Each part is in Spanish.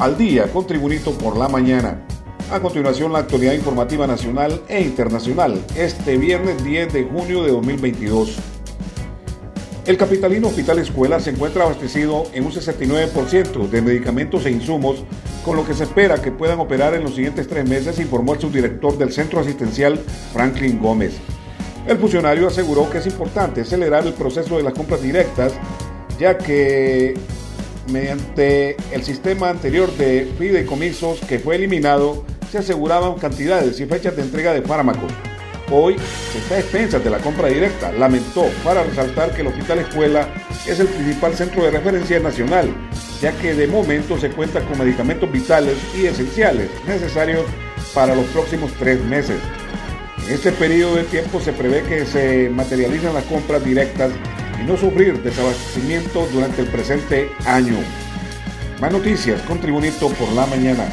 al día con Tribunito por la mañana. A continuación, la actualidad informativa nacional e internacional, este viernes 10 de junio de 2022. El capitalino Hospital Escuela se encuentra abastecido en un 69% de medicamentos e insumos, con lo que se espera que puedan operar en los siguientes tres meses, informó el subdirector del centro asistencial, Franklin Gómez. El funcionario aseguró que es importante acelerar el proceso de las compras directas, ya que mediante el sistema anterior de fideicomisos que fue eliminado, se aseguraban cantidades y fechas de entrega de fármacos. Hoy se está a expensas de la compra directa, lamentó, para resaltar que el Hospital Escuela es el principal centro de referencia nacional, ya que de momento se cuenta con medicamentos vitales y esenciales necesarios para los próximos tres meses. En este periodo de tiempo se prevé que se materializan las compras directas y no sufrir desabastecimiento durante el presente año. Más noticias con Tribunito por la mañana.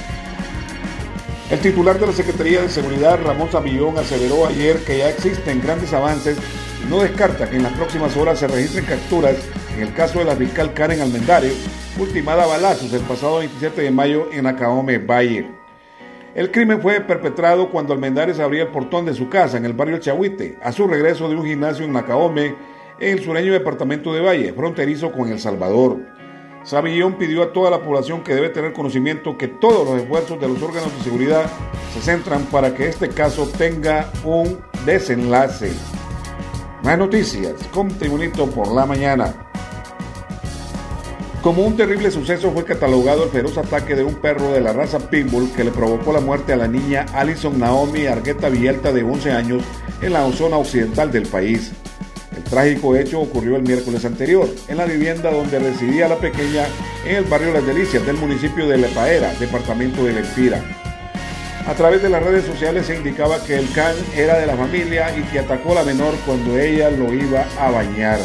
El titular de la Secretaría de Seguridad, Ramón Sabillón, aseveró ayer que ya existen grandes avances y no descarta que en las próximas horas se registren capturas en el caso de la fiscal Karen Almendario, ultimada a balazos el pasado 27 de mayo en Acaome Valle. El crimen fue perpetrado cuando Almendares abría el portón de su casa en el barrio Chahuite, a su regreso de un gimnasio en Nacaome, en el sureño departamento de Valle, fronterizo con El Salvador. Sabillón pidió a toda la población que debe tener conocimiento que todos los esfuerzos de los órganos de seguridad se centran para que este caso tenga un desenlace. Más noticias con Tribunito por la mañana. Como un terrible suceso fue catalogado el feroz ataque de un perro de la raza Pitbull que le provocó la muerte a la niña Alison Naomi Argueta Villalta de 11 años en la zona occidental del país. El trágico hecho ocurrió el miércoles anterior, en la vivienda donde residía la pequeña en el barrio Las Delicias del municipio de Lepaera, departamento de Lempira. A través de las redes sociales se indicaba que el can era de la familia y que atacó a la menor cuando ella lo iba a bañar.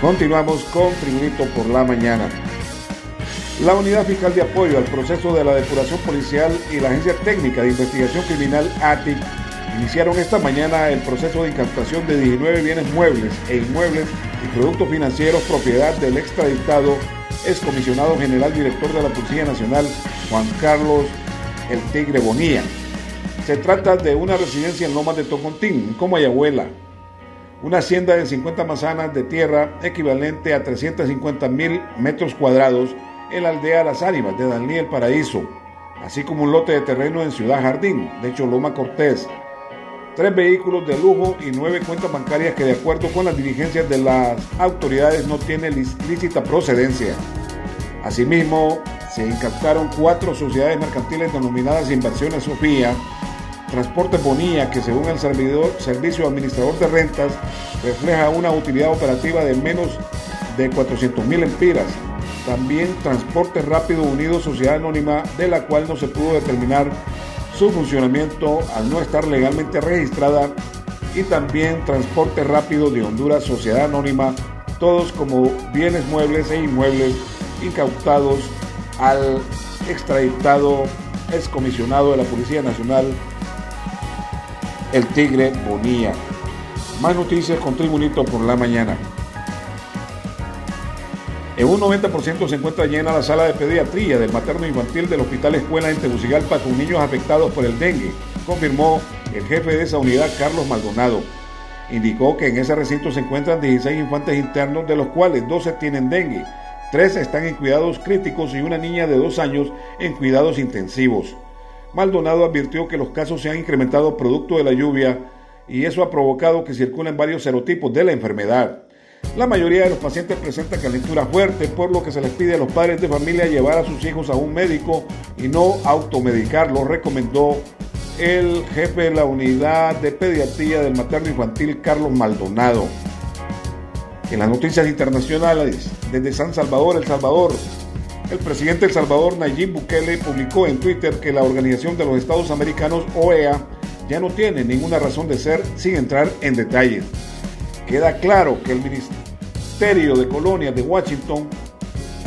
Continuamos con Tribunito por la mañana. La Unidad Fiscal de Apoyo al Proceso de la Depuración Policial y la Agencia Técnica de Investigación Criminal ATIC iniciaron esta mañana el proceso de incautación de 19 bienes muebles e inmuebles y productos financieros propiedad del extraditado excomisionado general director de la Policía Nacional, Juan Carlos El Tigre Bonía. Se trata de una residencia en Lomas de Tocontín, como Ayahuela, una hacienda de 50 manzanas de tierra equivalente a 350 mil metros cuadrados en la aldea Las Ánimas de Danlí El Paraíso, así como un lote de terreno en Ciudad Jardín, de Choloma Cortés, tres vehículos de lujo y nueve cuentas bancarias que de acuerdo con las diligencias de las autoridades no tienen lícita procedencia. Asimismo, se incautaron cuatro sociedades mercantiles denominadas Inversiones Sofía, Transporte Bonía, que según el servidor, Servicio Administrador de Rentas refleja una utilidad operativa de menos de 400 mil empiras. También Transporte Rápido Unido, Sociedad Anónima, de la cual no se pudo determinar su funcionamiento al no estar legalmente registrada y también Transporte Rápido de Honduras Sociedad Anónima, todos como bienes muebles e inmuebles incautados al extraditado excomisionado de la Policía Nacional, el Tigre Bonía. Más noticias con Tribunito por la mañana. En un 90% se encuentra llena la sala de pediatría del materno infantil del Hospital Escuela en Tegucigalpa con niños afectados por el dengue, confirmó el jefe de esa unidad, Carlos Maldonado. Indicó que en ese recinto se encuentran 16 infantes internos, de los cuales 12 tienen dengue, 3 están en cuidados críticos y una niña de 2 años en cuidados intensivos. Maldonado advirtió que los casos se han incrementado producto de la lluvia y eso ha provocado que circulen varios serotipos de la enfermedad. La mayoría de los pacientes presentan calentura fuerte, por lo que se les pide a los padres de familia llevar a sus hijos a un médico y no automedicarlo, recomendó el jefe de la unidad de pediatría del materno infantil, Carlos Maldonado. En las noticias internacionales, desde San Salvador, El Salvador, el presidente El Salvador, Nayib Bukele, publicó en Twitter que la Organización de los Estados Americanos, OEA, ya no tiene ninguna razón de ser sin entrar en detalles. Queda claro que el Ministerio de Colonias de Washington,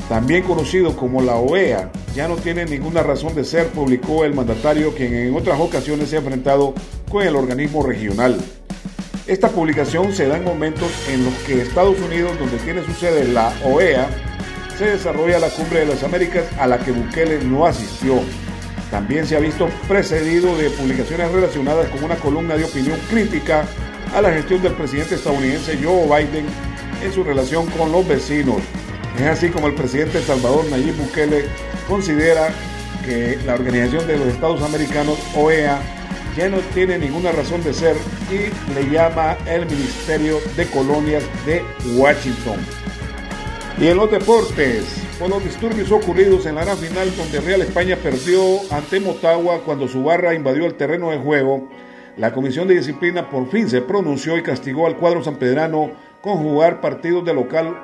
también conocido como la OEA, ya no tiene ninguna razón de ser, publicó el mandatario quien en otras ocasiones se ha enfrentado con el organismo regional. Esta publicación se da en momentos en los que Estados Unidos, donde tiene su sede la OEA, se desarrolla la Cumbre de las Américas a la que Bukele no asistió. También se ha visto precedido de publicaciones relacionadas con una columna de opinión crítica a la gestión del presidente estadounidense Joe Biden en su relación con los vecinos. Es así como el presidente Salvador Nayib Bukele considera que la Organización de los Estados Americanos, OEA, ya no tiene ninguna razón de ser y le llama el Ministerio de Colonias de Washington. Y en los deportes, por los disturbios ocurridos en la gran final donde Real España perdió ante Motagua cuando su barra invadió el terreno de juego, la Comisión de Disciplina por fin se pronunció y castigó al cuadro sanpedrano con jugar partidos de local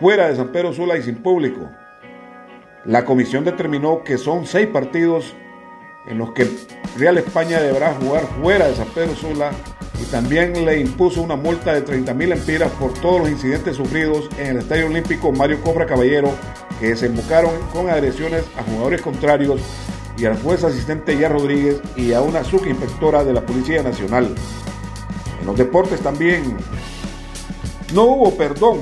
fuera de San Pedro Sula y sin público. La comisión determinó que son seis partidos en los que Real España deberá jugar fuera de San Pedro Sula y también le impuso una multa de 30 mil empiras por todos los incidentes sufridos en el Estadio Olímpico Mario Cobra Caballero que desembocaron con agresiones a jugadores contrarios y al juez asistente Ya Rodríguez y a una subinspectora de la Policía Nacional. En los deportes también no hubo perdón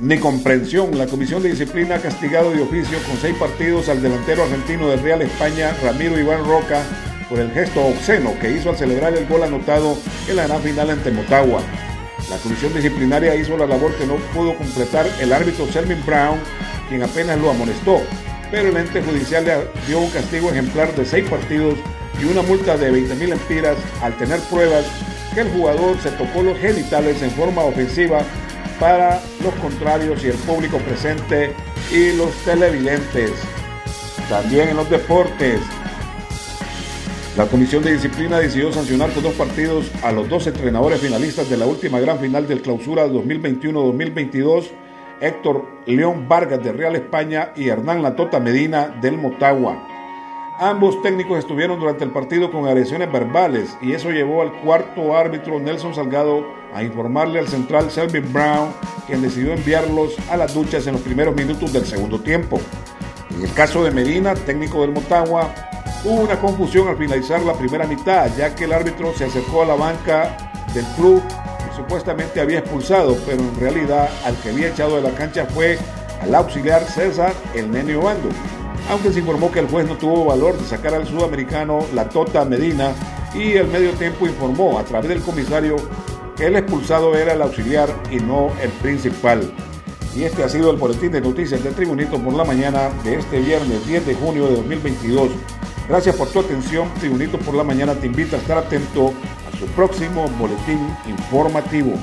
ni comprensión. La Comisión de Disciplina ha castigado de oficio con seis partidos al delantero argentino del Real España, Ramiro Iván Roca, por el gesto obsceno que hizo al celebrar el gol anotado en la gran final ante Motagua. La comisión disciplinaria hizo la labor que no pudo completar el árbitro Selmin Brown, quien apenas lo amonestó, pero el ente judicial le dio un castigo ejemplar de seis partidos y una multa de 20 mil empiras al tener pruebas que el jugador se tocó los genitales en forma ofensiva para los contrarios y el público presente y los televidentes. También en los deportes, la Comisión de Disciplina decidió sancionar por dos partidos a los dos entrenadores finalistas de la última gran final del clausura 2021-2022, Héctor León Vargas de Real España y Hernán Latota Medina del Motagua. Ambos técnicos estuvieron durante el partido con agresiones verbales y eso llevó al cuarto árbitro Nelson Salgado a informarle al central Selvin Brown, quien decidió enviarlos a las duchas en los primeros minutos del segundo tiempo. En el caso de Medina, técnico del Motagua, hubo una confusión al finalizar la primera mitad, ya que el árbitro se acercó a la banca del club supuestamente había expulsado, pero en realidad al que había echado de la cancha fue al auxiliar César el Nene Obando aunque se informó que el juez no tuvo valor de sacar al sudamericano la Tota Medina y el medio tiempo informó a través del comisario que el expulsado era el auxiliar y no el principal. Y este ha sido el boletín de noticias de Tribunito por la mañana de este viernes 10 de junio de 2022. Gracias por tu atención. Tribunito por la mañana te invita a estar atento próximo boletín informativo.